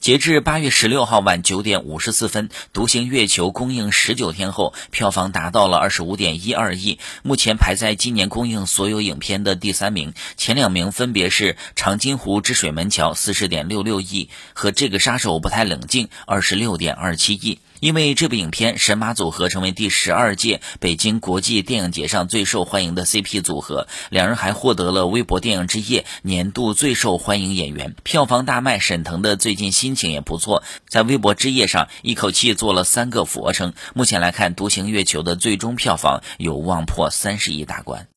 截至八月十六号晚九点五十四分，《独行月球》公映十九天后，票房达到了二十五点一二亿，目前排在今年公映所有影片的第三名。前两名分别是《长津湖之水门桥》四十点六六亿和《这个杀手不太冷静》二十六点二七亿。因为这部影片，神马组合成为第十二届北京国际电影节上最受欢迎的 CP 组合，两人还获得了微博电影之夜年度最受欢迎演员。票房大卖，沈腾的最近心情也不错，在微博之夜上一口气做了三个俯卧撑。目前来看，《独行月球》的最终票房有望破三十亿大关。